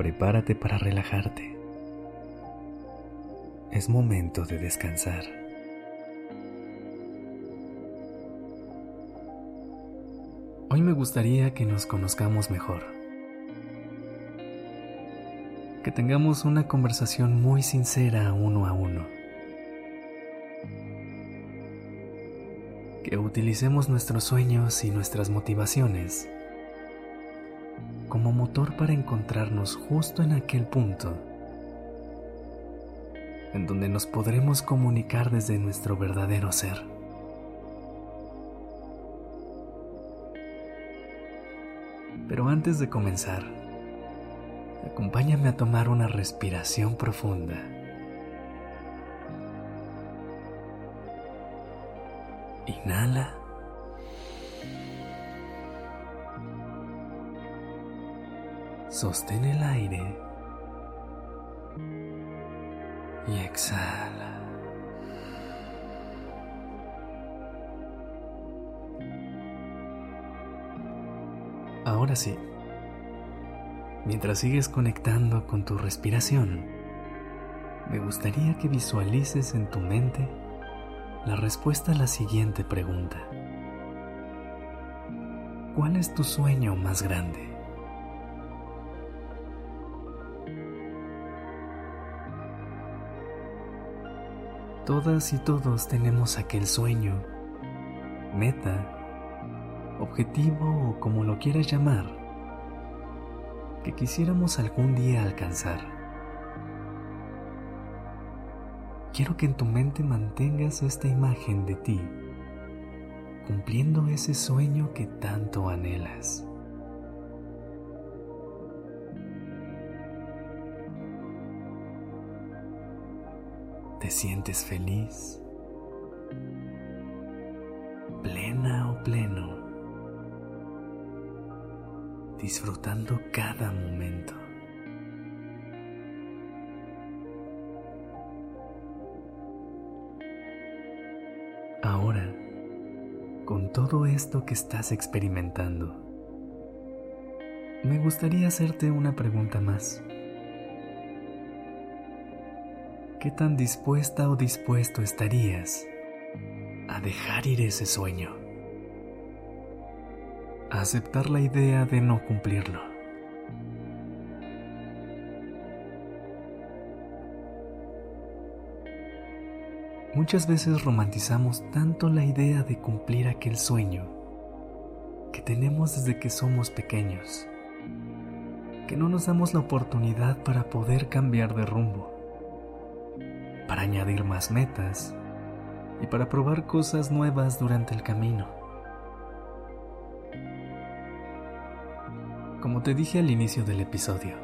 Prepárate para relajarte. Es momento de descansar. Hoy me gustaría que nos conozcamos mejor. Que tengamos una conversación muy sincera uno a uno. Que utilicemos nuestros sueños y nuestras motivaciones como motor para encontrarnos justo en aquel punto en donde nos podremos comunicar desde nuestro verdadero ser. Pero antes de comenzar, acompáñame a tomar una respiración profunda. Inhala. Sostén el aire y exhala. Ahora sí, mientras sigues conectando con tu respiración, me gustaría que visualices en tu mente la respuesta a la siguiente pregunta. ¿Cuál es tu sueño más grande? Todas y todos tenemos aquel sueño, meta, objetivo o como lo quieras llamar, que quisiéramos algún día alcanzar. Quiero que en tu mente mantengas esta imagen de ti, cumpliendo ese sueño que tanto anhelas. ¿Te sientes feliz? ¿Plena o pleno? Disfrutando cada momento. Ahora, con todo esto que estás experimentando, me gustaría hacerte una pregunta más. ¿Qué tan dispuesta o dispuesto estarías a dejar ir ese sueño? A aceptar la idea de no cumplirlo. Muchas veces romantizamos tanto la idea de cumplir aquel sueño que tenemos desde que somos pequeños, que no nos damos la oportunidad para poder cambiar de rumbo para añadir más metas y para probar cosas nuevas durante el camino. Como te dije al inicio del episodio,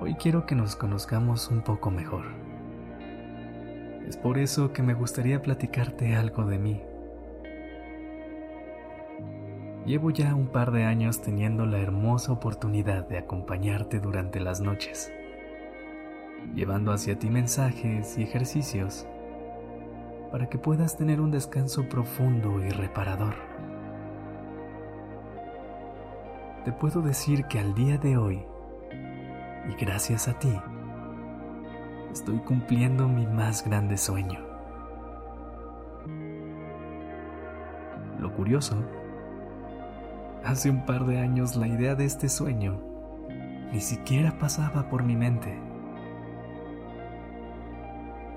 hoy quiero que nos conozcamos un poco mejor. Es por eso que me gustaría platicarte algo de mí. Llevo ya un par de años teniendo la hermosa oportunidad de acompañarte durante las noches llevando hacia ti mensajes y ejercicios para que puedas tener un descanso profundo y reparador. Te puedo decir que al día de hoy, y gracias a ti, estoy cumpliendo mi más grande sueño. Lo curioso, hace un par de años la idea de este sueño ni siquiera pasaba por mi mente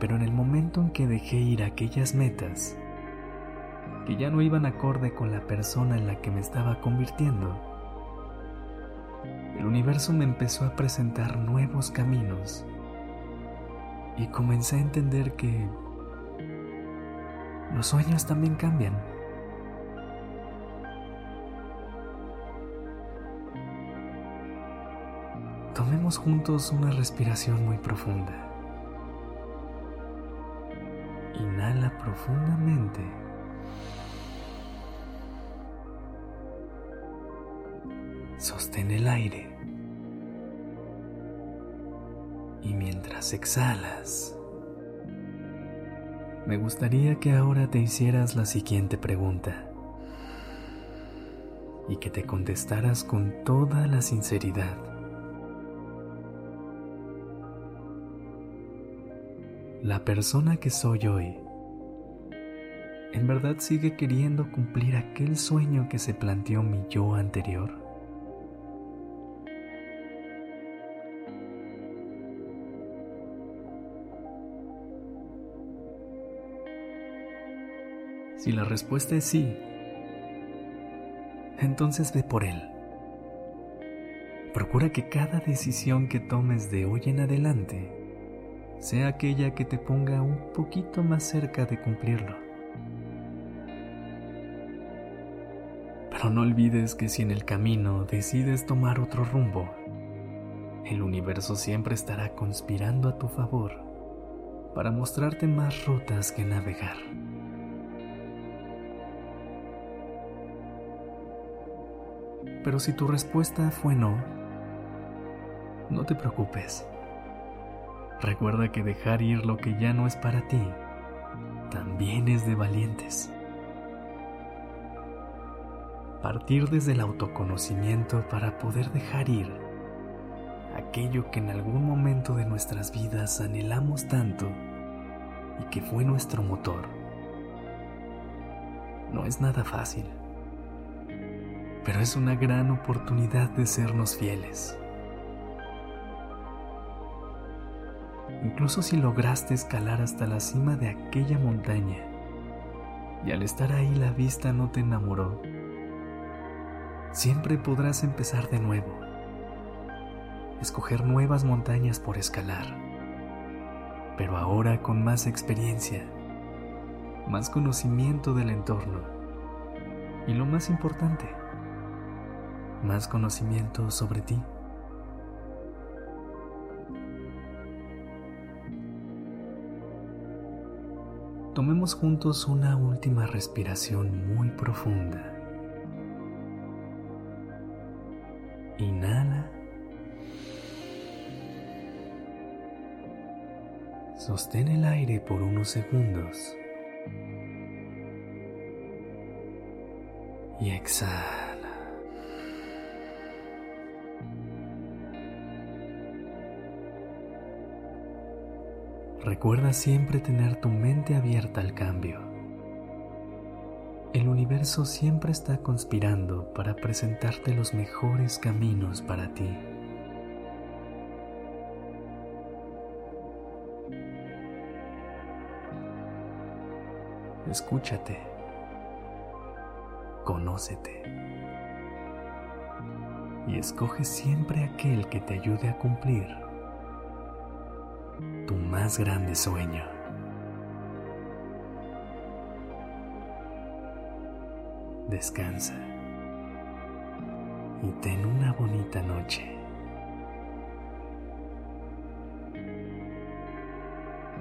pero en el momento en que dejé ir aquellas metas, que ya no iban acorde con la persona en la que me estaba convirtiendo, el universo me empezó a presentar nuevos caminos y comencé a entender que los sueños también cambian. Tomemos juntos una respiración muy profunda. Inhala profundamente. Sostén el aire. Y mientras exhalas, me gustaría que ahora te hicieras la siguiente pregunta y que te contestaras con toda la sinceridad. La persona que soy hoy, ¿en verdad sigue queriendo cumplir aquel sueño que se planteó mi yo anterior? Si la respuesta es sí, entonces ve por él. Procura que cada decisión que tomes de hoy en adelante sea aquella que te ponga un poquito más cerca de cumplirlo. Pero no olvides que si en el camino decides tomar otro rumbo, el universo siempre estará conspirando a tu favor para mostrarte más rutas que navegar. Pero si tu respuesta fue no, no te preocupes. Recuerda que dejar ir lo que ya no es para ti también es de valientes. Partir desde el autoconocimiento para poder dejar ir aquello que en algún momento de nuestras vidas anhelamos tanto y que fue nuestro motor. No es nada fácil pero es una gran oportunidad de sernos fieles. Incluso si lograste escalar hasta la cima de aquella montaña. Y al estar ahí la vista no te enamoró, siempre podrás empezar de nuevo, escoger nuevas montañas por escalar, pero ahora con más experiencia, más conocimiento del entorno. Y lo más importante, más conocimiento sobre ti. Tomemos juntos una última respiración muy profunda. Inhala. Sostén el aire por unos segundos. Y exhala. Recuerda siempre tener tu mente abierta al cambio. El universo siempre está conspirando para presentarte los mejores caminos para ti. Escúchate. Conócete. Y escoge siempre aquel que te ayude a cumplir tu más grande sueño. Descansa y ten una bonita noche.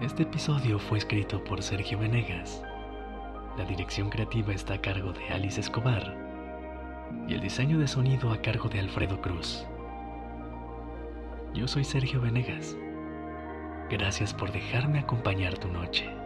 Este episodio fue escrito por Sergio Venegas. La dirección creativa está a cargo de Alice Escobar y el diseño de sonido a cargo de Alfredo Cruz. Yo soy Sergio Venegas. Gracias por dejarme acompañar tu noche.